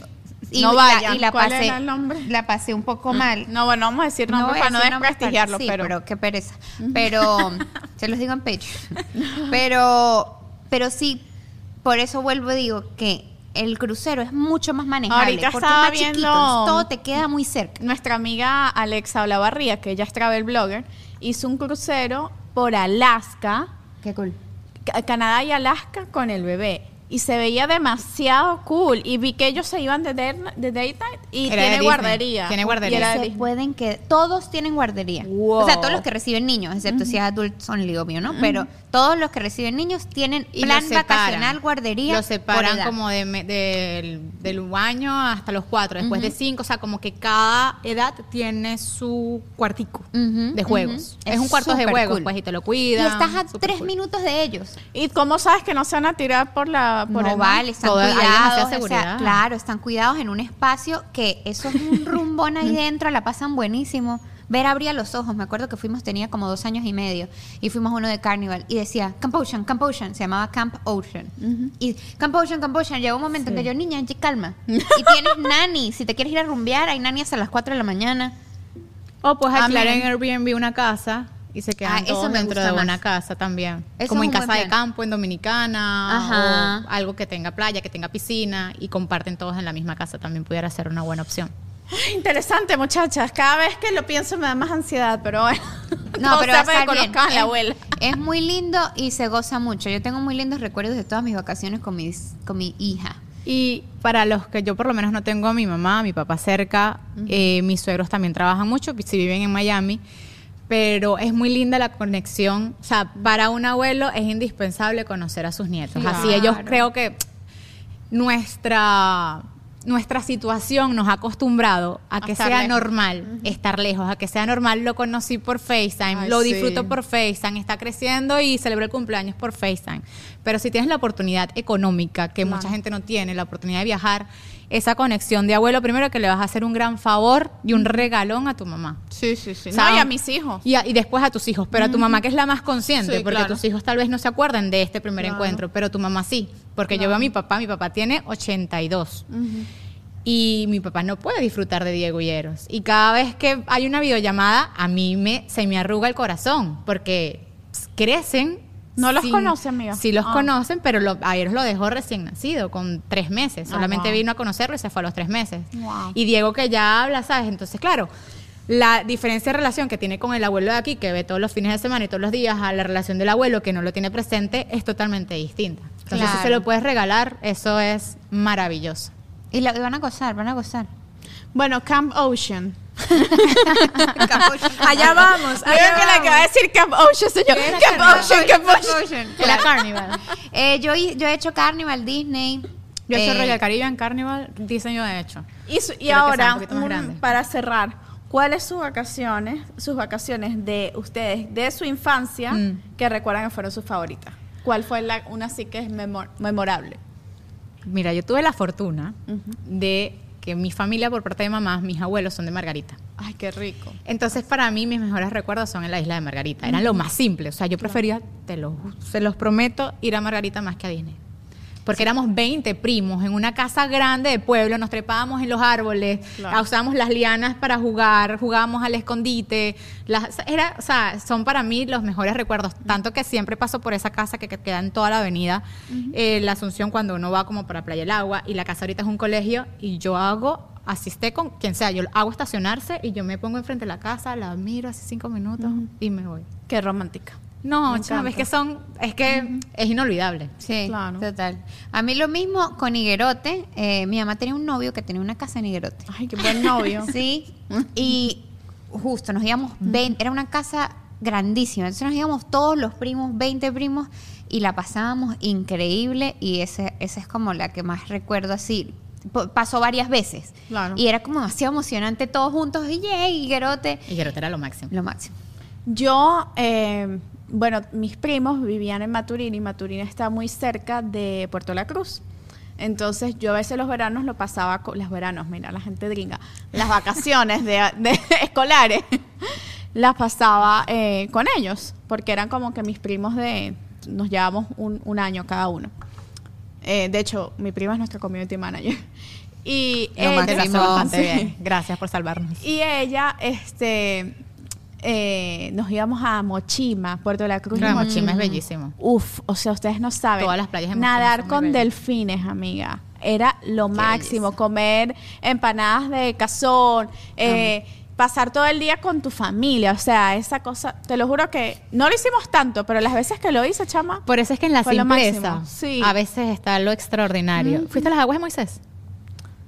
No la- vayan. y la ¿Cuál pasé, era el nombre? La pasé un poco mal. No, bueno, vamos a decir No nombre para no desprestigiarlo, sí, pero, qué pereza. Pero se los digo en Patreon. Pero pero sí por eso vuelvo y digo que el crucero es mucho más manejable Ahorita porque estaba es más chiquito, todo te queda muy cerca. nuestra amiga Alexa Olavarría, que ella es travel blogger, hizo un crucero por Alaska, Qué cool. Ca- Canadá y Alaska con el bebé. Y se veía demasiado cool. Y vi que ellos se iban de, day- de daytime y Era de tiene guardería. Tiene Y guardería. de se pueden que todos tienen guardería. Wow. O sea, todos los que reciben niños, excepto si es adults only, obvio, ¿no? Pero todos los que reciben niños tienen Y plan separan. vacacional, guardería. Los por separan edad. como de, me- del, del año hasta los cuatro, después de cinco, o sea, como que cada edad tiene su cuartico de juegos. Es, Es un cuarto de juegos, cool. pues, y te lo Y cuidan. estás a tres cool. minutos de ellos. ¿Y cómo sabes que no se van a tirar por la por no el mar? vale, están Todo- hay demasiada cuidados. o sea, seguridad. claro, están cuidados en un espacio que eso es un rumbón ahí dentro, la pasan buenísimo. Ver abría los ojos, me acuerdo que fuimos, tenía como dos años y medio, y fuimos a uno de Carnival, y decía Camp Ocean, Camp Ocean, se llamaba Camp Ocean. Y Camp Ocean, Camp Ocean, llegó un momento en que yo, niña, calma. y tienes nani, si te quieres ir a rumbear, hay nani hasta las 4 de la mañana. O pues Ah, alquilar en. Airbnb una casa y se quedan Ah, eso todos me dentro de una casa también. Eso como es en casa de campo en Dominicana Ajá. o algo que tenga playa, que tenga piscina y comparten todos en la misma casa también pudiera ser una buena opción. Interesante, muchachas. Cada vez que lo pienso me da más ansiedad, pero bueno. No, pero a la Es- abuela. Es muy lindo y se goza mucho. Yo tengo muy lindos recuerdos de todas mis vacaciones con, mis, con mi hija. Y para los que yo por lo menos no tengo a mi mamá, a mi papá cerca, eh, mis suegros también trabajan mucho, si viven en Miami, pero es muy linda la conexión. O sea, para un abuelo es indispensable conocer a sus nietos. Así ellos creo que nuestra nuestra situación nos ha acostumbrado a que sea lejos. normal estar lejos, a que sea normal, lo conocí por FaceTime, Ay, lo sí. disfruto por FaceTime, está creciendo y celebró el cumpleaños por FaceTime. Pero si tienes la oportunidad económica, que mucha gente no tiene, la oportunidad de viajar, esa conexión de abuelo, primero que le vas a hacer un gran favor y un regalón a tu mamá. Sí, sí, sí. O sea, no, y a mis hijos. Y, a- y después a tus hijos, pero a tu mamá que es la más consciente, Sí, porque claro. tus hijos tal vez no se acuerdan de este primer Claro. encuentro, pero tu mamá sí, porque yo veo a mi papá, mi papá tiene 82. Y mi papá no puede disfrutar de Diego Hieros. Y cada vez que hay una videollamada, a mí me, se me arruga el corazón, porque pues, crecen. No los conoce, amiga. Sí los Ah. conocen, pero lo, a Hieros lo dejó recién nacido, con tres meses. Ah, Solamente wow. vino a conocerlo y se fue a los tres meses. Wow. Y Diego que ya habla, ¿sabes? Entonces, claro, la diferencia de relación que tiene con el abuelo de aquí, que ve todos los fines de semana y todos los días, a la relación del abuelo que no lo tiene presente, es totalmente distinta. Entonces, si se lo puedes regalar, eso es maravilloso. Y, la- y van a gozar, van a gozar. Bueno, Camp Ocean. Allá vamos. Creo que le acaba de decir Camp Ocean, señor. Camp Ocean, Camp Ocean. La Carnival. Eh, yo, he hecho Carnival, Disney. Yo soy eh, Royal Caribbean Carnival, diseño de hecho. Y, su- que ahora, un para cerrar, ¿cuáles sus vacaciones, sus vacaciones de ustedes, de su infancia, Mm. que recuerdan que fueron sus favoritas? ¿Cuál fue la, una sí que es memor- memorable? Mira, yo tuve la fortuna de que mi familia por parte de mamá, mis abuelos son de Margarita. Ay, qué rico. Entonces, para mí, mis mejores recuerdos son en la isla de Margarita. Eran lo más simple. O sea, yo prefería, te lo, se los prometo, ir a Margarita más que a Disney. Porque éramos 20 primos en una casa grande de pueblo, nos trepábamos en los árboles, Claro. usábamos las lianas para jugar, jugábamos al escondite. Las, era, o sea, son para mí los mejores recuerdos. Tanto que siempre paso por esa casa que, que queda en toda la avenida, eh, la Asunción, cuando uno va como para Playa del Agua, y la casa ahorita es un colegio, y yo hago, asisté con quien sea, yo hago estacionarse y yo me pongo enfrente de la casa, la miro así cinco minutos y me voy. Qué romántica. No, encanta. es que son, es que es inolvidable. Sí, Claro. total. A mí lo mismo con Higuerote. Eh, mi mamá tenía un novio que tenía una casa en Higuerote. Ay, qué buen novio. Sí, y justo nos íbamos, 20, era una casa grandísima, entonces nos íbamos todos los primos, 20 primos, y la pasábamos increíble, y ese, esa es como la que más recuerdo así. P- Pasó varias veces. Claro. Y era como demasiado emocionante todos juntos, y yay, Higuerote, Guerrero era lo máximo. lo máximo. Yo, eh, bueno, mis primos vivían en Maturín y Maturín está muy cerca de Puerto La Cruz. Entonces yo a veces los veranos lo pasaba con los veranos, mira, la gente gringa, las vacaciones de, de escolares las pasaba eh, con ellos, porque eran como que mis primos de, nos llevamos un, un año cada uno. Eh, de hecho, mi prima es nuestra community manager. Y Lo ella- bastante Sí. bien. Gracias por salvarnos. y ella, este, eh, nos íbamos a Mochima, Puerto de la Cruz. y Claro, Mochima es bellísimo. Uf, o sea, ustedes no saben. Todas las playas Mochima Nadar son con bellas. delfines, amiga. Era lo máximo. belleza. Comer empanadas de cazón. eh, pasar todo el día con tu familia. O sea, esa cosa, te lo juro que no lo hicimos tanto, pero las veces que lo hice, chama. Por eso es que en la simpleza. Sí. a veces está lo extraordinario. ¿Fuiste a las aguas de Moisés?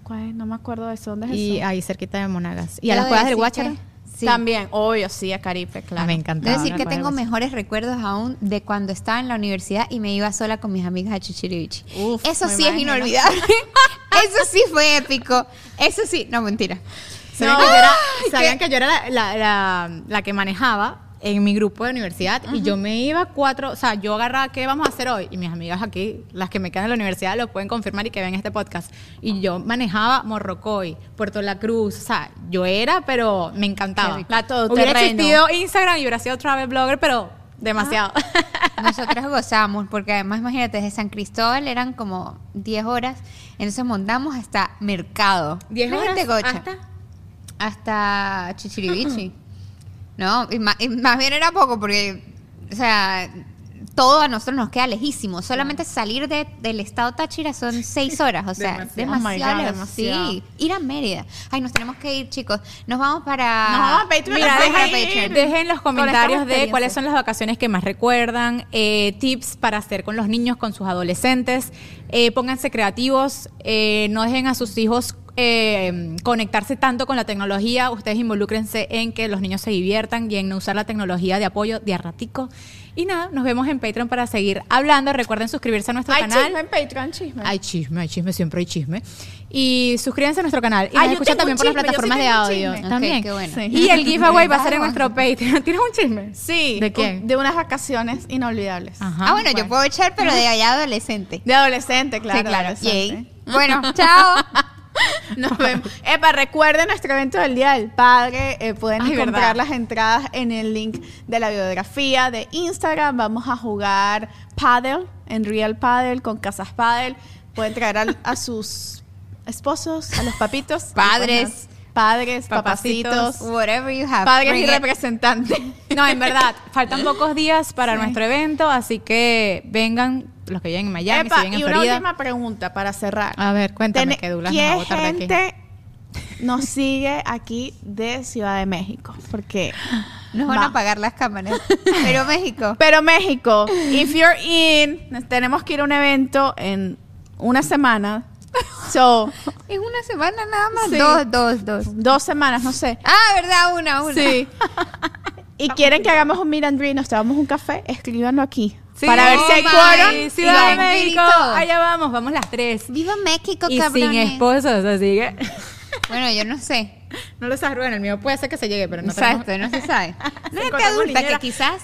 ¿cuál? No me acuerdo de eso. ¿Dónde es Y eso? ahí cerquita de Monagas. ¿Y a las cuevas del que- sí. También, obvio, sí, a Caribe, claro. Ah, me encantaba. Debo decir que tengo mejores recuerdos aún de cuando estaba en la universidad y me iba sola con mis amigas a Chichirivichi. Uf, Eso sí es inolvidable. Eso sí fue épico. Eso sí, no mentira. ¿Sabían, No. que yo era, Ay, sabían qué- que yo era la, la- la- la que manejaba en mi grupo de universidad y yo me iba cuatro, o sea, yo agarraba, ¿qué vamos a hacer hoy? Y mis amigas aquí, las que me quedan en la universidad, lo pueden confirmar y que ven este podcast. Y yo manejaba Morrocoy, Puerto La Cruz, o sea, yo era, pero me encantaba. La todoterreno. Hubiera existido Instagram y hubiera sido travel blogger, pero demasiado. Nosotras gozamos, porque además, imagínate, desde San Cristóbal eran como 10 horas, entonces montamos hasta Mercado. 10 La horas hasta- Hasta Chichirivichi. No, y ma- y más, bien era poco, porque, o sea, todo a nosotros nos queda lejísimo. Solamente salir de- del estado Táchira son 6 horas, o sea, Demasiado. demasiado. Oh God, demasiado. Sí, ir a Mérida. Ay, nos tenemos que ir, chicos. Nos vamos para. Nos vamos a Patreon, Mira, dejen, dejen los comentarios de cuáles son las vacaciones que más recuerdan, eh, tips para hacer con los niños, con sus adolescentes. Eh, pónganse creativos, eh, no dejen a sus hijos eh, conectarse tanto con la tecnología, ustedes involúcrense en que los niños se diviertan y en no usar la tecnología de apoyo de a ratico. Y nada, nos vemos en Patreon para seguir hablando. Recuerden suscribirse a nuestro Hay canal. chisme en Patreon, chisme. Hay chisme, hay chisme, siempre hay chisme. Y suscríbanse a nuestro canal. Y Ah, nos escuchan también un por las chisme, plataformas de audio. chisme. También. Qué bueno. Sí. Y el giveaway va a ser en nuestro Patreon. ¿Tienes un chisme? Sí. ¿De quién? De unas vacaciones inolvidables. Ajá. Ah, bueno, yo puedo echar, pero de allá adolescente. De adolescente, claro. sí, claro. adolescente. Bueno, chao. Nos vemos. Epa, recuerden nuestro evento del Día del Padre. Eh, pueden Ay, encontrar verdad. las entradas en el link de la biografía de Instagram. Vamos a jugar paddle en Real Paddle con Casas Paddle. Pueden traer al- a, sus esposos, a los papitos. Padres. Padres, Papacitos. papacitos. Whatever you have. Padres y representantes. No, en verdad, faltan pocos días para Sí. nuestro evento, así que vengan los que lleguen en Miami, Epa, si viven y una última pregunta para cerrar. A ver, cuéntame que Douglas nos va a ¿Qué botar de aquí. gente nos sigue aquí de Ciudad de México? Porque Nos van Va. a apagar las cámaras. Pero México. Pero México, if you're in, tenemos que ir a un evento en una semana. So, En una semana nada más. Sí. Dos, dos, dos. dos semanas, no sé. Ah, ¿verdad? Una, una. Sí. Y quieren que hagamos un meet and greet, nos tomamos un café, escríbanlo aquí. Sí, para ver si hay quórum. Ciudad de México, allá vamos, vamos las tres. Viva México, Y sin cabrones. esposos, así que Bueno, yo no sé. no lo sabes, Rubén, el mío puede ser que se llegue, pero no Exacto, tenemos- no se sabe. No gente encontramos adulta niñera. que quizás.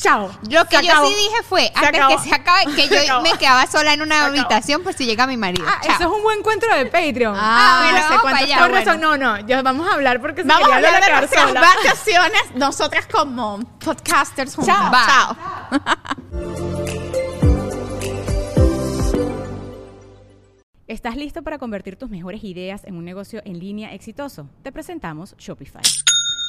Chao. Lo que yo acabó. sí dije fue, Se antes acabó. que se acabe, que Se yo acabó. me quedaba sola en una Se acabó. habitación por si llega mi marido. Ah, Chao. eso es un buen encuentro de Patreon. Ah, bueno, ese vamos allá, Con bueno. razón, no, no, ya vamos a hablar porque se Vamos a hablar de nuestras sola. vacaciones, nosotras como podcasters juntas. Chao. Chao. ¿Estás listo para convertir tus mejores ideas en un negocio en línea exitoso? Te presentamos Shopify.